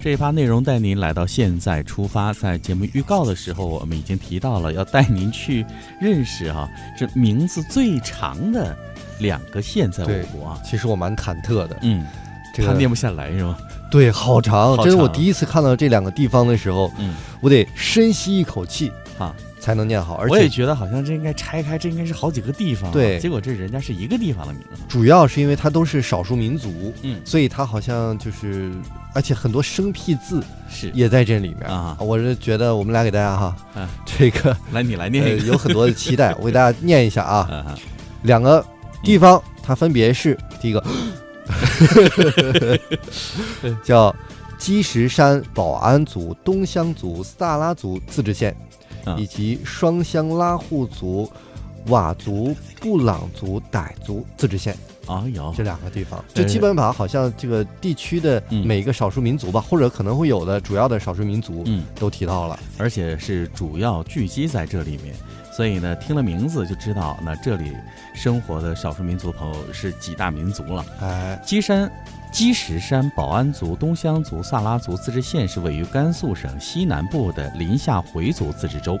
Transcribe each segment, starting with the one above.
这一趴内容带您来到现在出发，在节目预告的时候，我们已经提到了要带您去认识哈、这名字最长的两个县在我国啊。其实我蛮忐忑的，嗯，这个他念不下来是吗？对，好长，好这是我第一次看到这两个地方的时候，嗯，我得深吸一口气。啊，才能念好，而且我也觉得好像这应该拆开，这应该是好几个地方啊。对。结果这人家是一个地方的名字。主要是因为它都是少数民族，嗯，所以它好像就是，而且很多生僻字是。也在这里面。啊。我是觉得我们俩给大家哈，嗯这个来，你来呃念。有很多的期待，我给大家念一下啊，啊两个地方它分别是第一个 叫积石山保安族、东乡族、萨拉族自治县，啊以及双乡拉祜族、佤族、布朗族、傣族自治县啊，有，这两个地方，就基本把好像这个地区的嗯。每个少数民族吧，或者可能会有的主要的少数民族嗯，都提到了。而且是主要聚集在这里面，所以呢，听了名字就知道，那这里生活的少数民族朋友是几大民族了。哎，基山、积石山保安族、东乡族、萨拉族自治县是位于甘肃省西南部的临夏回族自治州，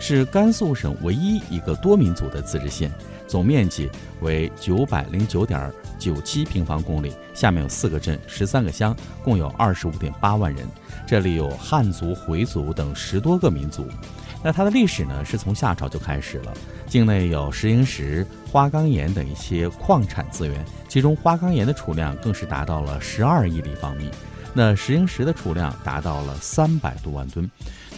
是甘肃省唯一一个多民族的自治县，总面积为九百零九点九七平方公里，下面有四个镇、十三个乡，共有二十五点八万人。这里有汉族、回族等十多个民族。那它的历史呢，是从夏朝就开始了。境内有石英石、花岗岩等一些矿产资源，其中花岗岩的储量更是达到了十二亿立方米，那石英石的储量达到了三百多万吨。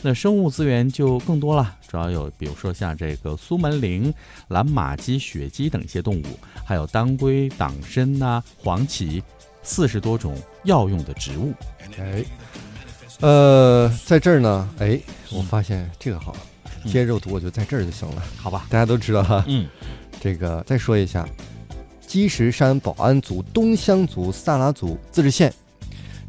那生物资源就更多了，主要有比如说像这个苏门羚、蓝马鸡、雪鸡等一些动物，还有当归、党参呐、黄芪，四十多种药用的植物。哎，呃，在这儿呢，哎，我发现这个好，嗯接肉毒我就在这儿就行了。好吧，大家都知道哈，嗯，这个再说一下，积石山保安族、东乡族、萨拉族自治县。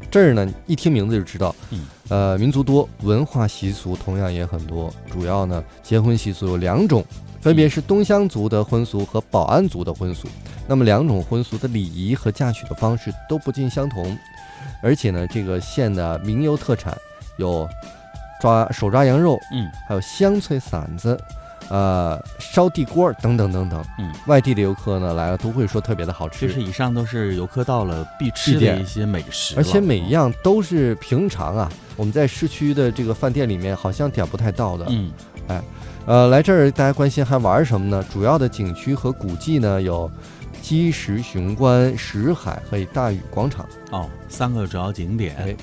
这儿呢，一听名字就知道，嗯，呃，民族多，文化习俗同样也很多。主要呢，结婚习俗有两种，分别是东乡族的婚俗和保安族的婚俗。那么两种婚俗的礼仪和嫁娶的方式都不尽相同，而且呢，这个县的名优特产有抓手抓羊肉，嗯，还有香脆馓子，呃，烧地锅等等等等。嗯，外地的游客呢来了都会说特别的好吃，其实以上都是游客到了必吃的一些美食，而且每一样都是平常啊，我们在市区的这个饭店里面好像点不太到的。嗯哎呃，来这儿大家关心还玩什么呢？主要的景区和古迹呢有积石雄关、石海和大禹广场。哦，三个主要景点。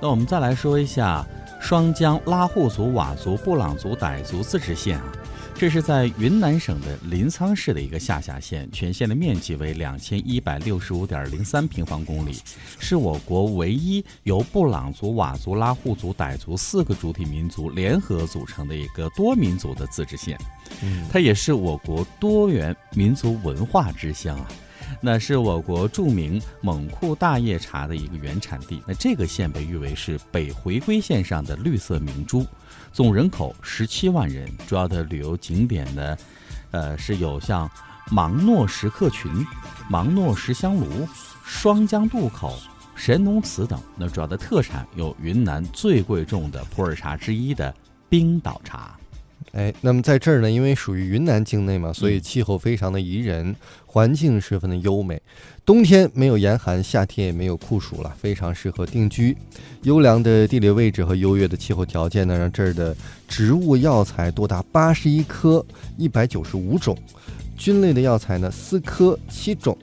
那我们再来说一下双江拉祜族、佤族、布朗族、傣族自治县啊，这是在云南省的临沧市的一个下辖县，全县的面积为两千一百六十五点零三平方公里，是我国唯一由布朗族、佤族、拉祜族、傣族四个主体民族联合组成的一个多民族的自治县。嗯，它也是我国多元民族文化之乡啊。那是我国著名蒙库大叶茶的一个原产地。那这个县被誉为是北回归线上的绿色明珠，总人口十七万人。主要的旅游景点呢，呃，是有像芒诺石刻群、芒诺石香炉、双江渡口、神农祠等。那主要的特产有云南最贵重的普洱茶之一的冰岛茶。哎，那么在这儿呢，因为属于云南境内嘛，所以嗯气候非常的宜人，环境十分的优美。冬天没有严寒，夏天也没有酷暑了，非常适合定居。优良的地理位置和优越的气候条件呢，让这儿的植物药材多达八十一科，一百九十五种；菌类的药材呢，四科七种。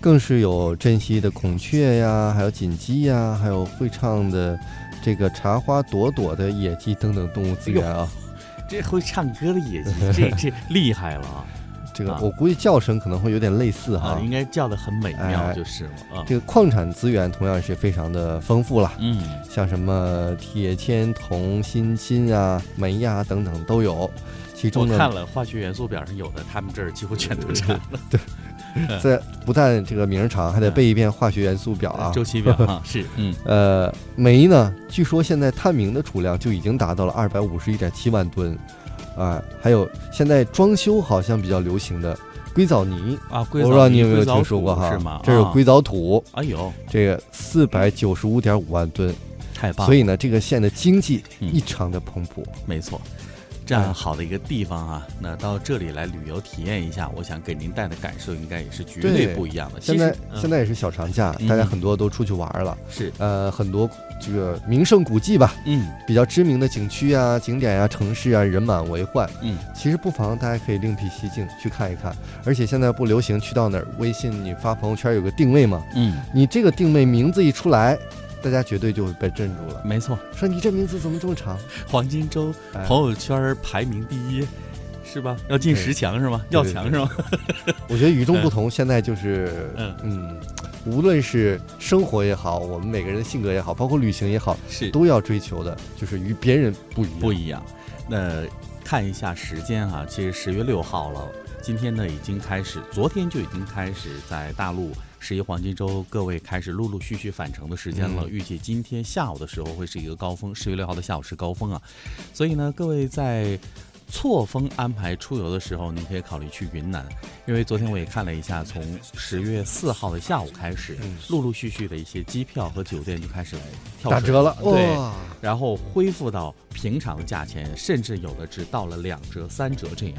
更是有珍稀的孔雀呀，还有锦鸡呀，还有会唱的这个茶花朵朵的野鸡等等动物资源啊。这会唱歌的野鸡，这这厉害了这个我估计叫声可能会有点类似哈啊，。应该叫的很美妙哎就是了啊。这个矿产资源同样是非常的丰富了，嗯，像什么铁、铅、铜、锌、锌啊、煤呀、等等都有。其中呢，看了化学元素表上有的，他们这儿几乎全都产了。在不但这个名儿长，还得背一遍化学元素表啊。周期表啊，是嗯呃，煤呢，据说现在探明的储量就已经达到了二百五十一点七万吨，啊、还有现在装修好像比较流行的硅藻泥，啊，我硅藻不知道你有没有听说过哈？是吗？啊这有硅藻土，哎呦，这个四百九十五点五万吨，太棒了！所以呢，这个县的经济嗯异常的蓬勃。没错，这样好的一个地方啊，那到这里来旅游体验一下，我想给您带的感受应该也是绝对对不一样的。现在嗯现在也是小长假，嗯大家很多都出去玩了。是呃，很多这个名胜古迹吧，嗯比较知名的景区啊、景点呀、城市啊，人满为患。嗯，其实不妨大家可以另辟蹊径去看一看。而且现在不流行去到哪儿，微信你发朋友圈有个定位嘛，嗯，你这个定位名字一出来，大家绝对就会被镇住了。没错，说你这名字怎么这么长？黄金周哎朋友圈排名第一，是吧？要进十强是吗？要强是吗？我觉得与众不同，现在就是嗯嗯，无论是生活也好，我们每个人的性格也好，包括旅行也好，是都要追求的就是与别人不一样。不一样。那看一下时间哈、其实十月六号了，今天呢已经开始，昨天就已经开始在大陆十一黄金周，各位开始陆陆续续返程的时间了。嗯预计今天下午的时候会是一个高峰，十月六号的下午是高峰啊，所以呢，各位在。错峰安排出游的时候，你可以考虑去云南，因为昨天我也看了一下，从十月四号的下午开始，嗯陆陆续续的一些机票和酒店就开始来跳打折了，对，然后恢复到平常的价钱，甚至有的只到了两折、三折这样。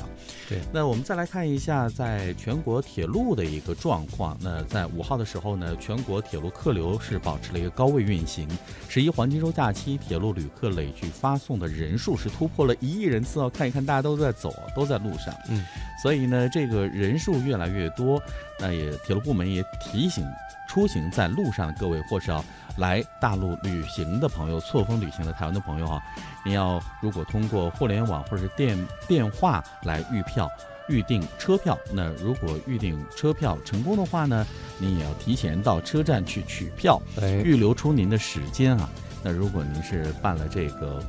对，那我们再来看一下在全国铁路的一个状况。那在五号的时候呢，全国铁路客流是保持了一个高位运行。十一黄金周假期，铁路旅客累计发送的人数是突破了一亿人次哦。看一看，大家都在走，都在路上。嗯，所以呢，这个人数越来越多，那也铁路部门也提醒出行在路上的各位，或是要来大陆旅行的朋友，错峰旅行的台湾的朋友哈、你要如果通过互联网或者是电电话来预票。预订车票，那如果预订车票成功的话呢，您也要提前到车站去取票，哎，预留出您的时间啊。那如果您是办了这个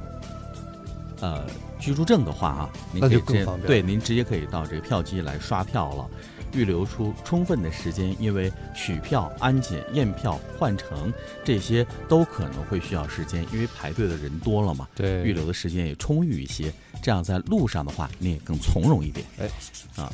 呃居住证的话啊，您那可以直接就更方便对，您直接可以到这个票机来刷票了。预留出充分的时间，因为取票、安检、验票、换乘这些都可能会需要时间，因为排队的人多了嘛，对，预留的时间也充裕一些，这样在路上的话你也更从容一点。哎，啊，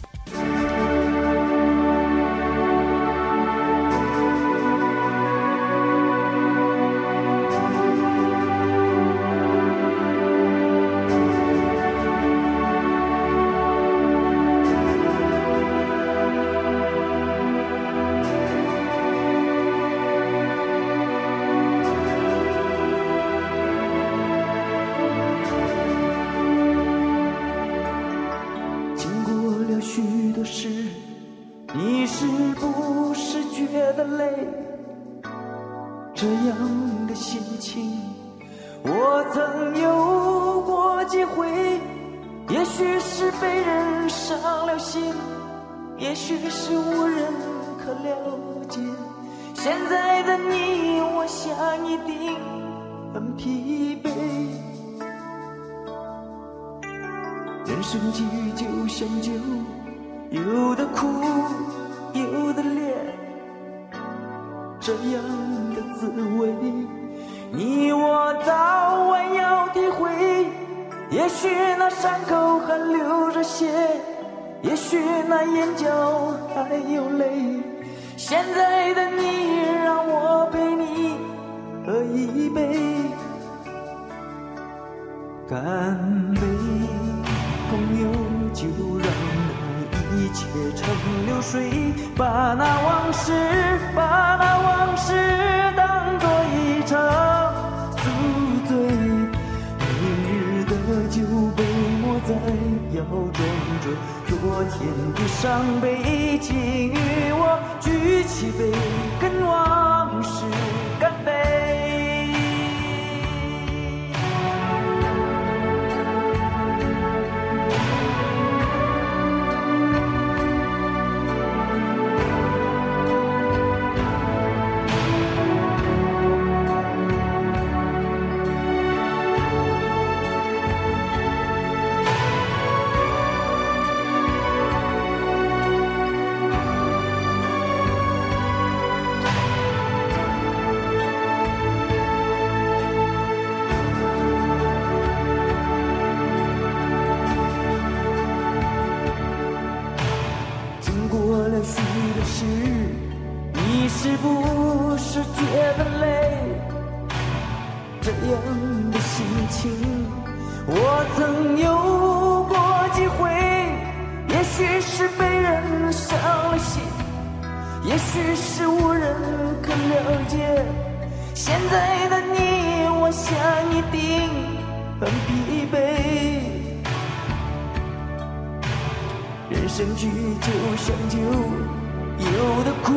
现在的你，我想一定很疲惫。人生际遇就像酒，有的苦，有的烈，这样的滋味，你我早晚要体会。也许那伤口还流着血，也许那眼角还有泪。现在的你，让我陪你。喝一杯。干杯，朋友，就让那一切成流水，把那往事，把那往事当作一场宿醉。明日的酒杯莫再摇撞着昨天的伤悲，的泪这样的心情。我曾有过几回，也许是被人伤了心，也许是无人可了解。现在的你，我想一定很疲惫。人生剧就像酒，有的苦，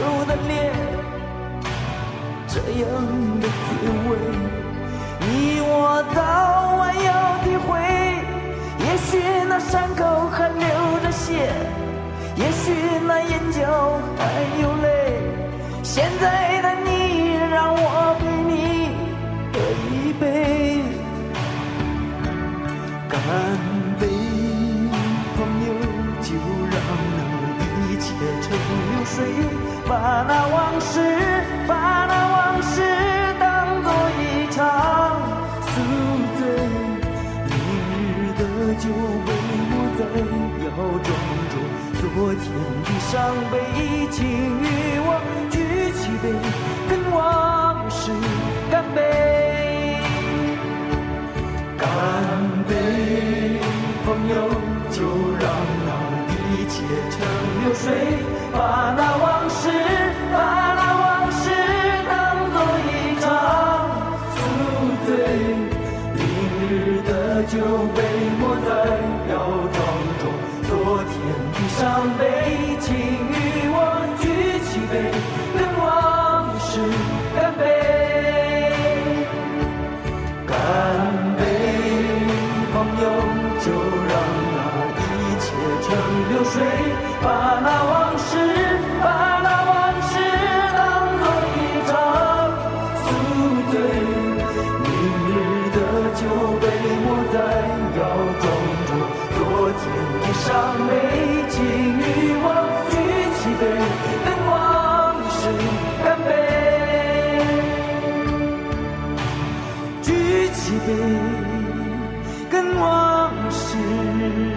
有的烈，这样的滋味，你我早晚要体会。也许那伤口还流着血，也许那眼角还有泪。现在的你，让我陪你喝一杯，干杯，朋友，就让那一切成流水，把那往事，明日的酒杯抹在腰庄中，昨天的伤悲，请与我举起杯，跟往事干杯。干杯，朋友，就让那一切成流水，把那往杯杯跟往事。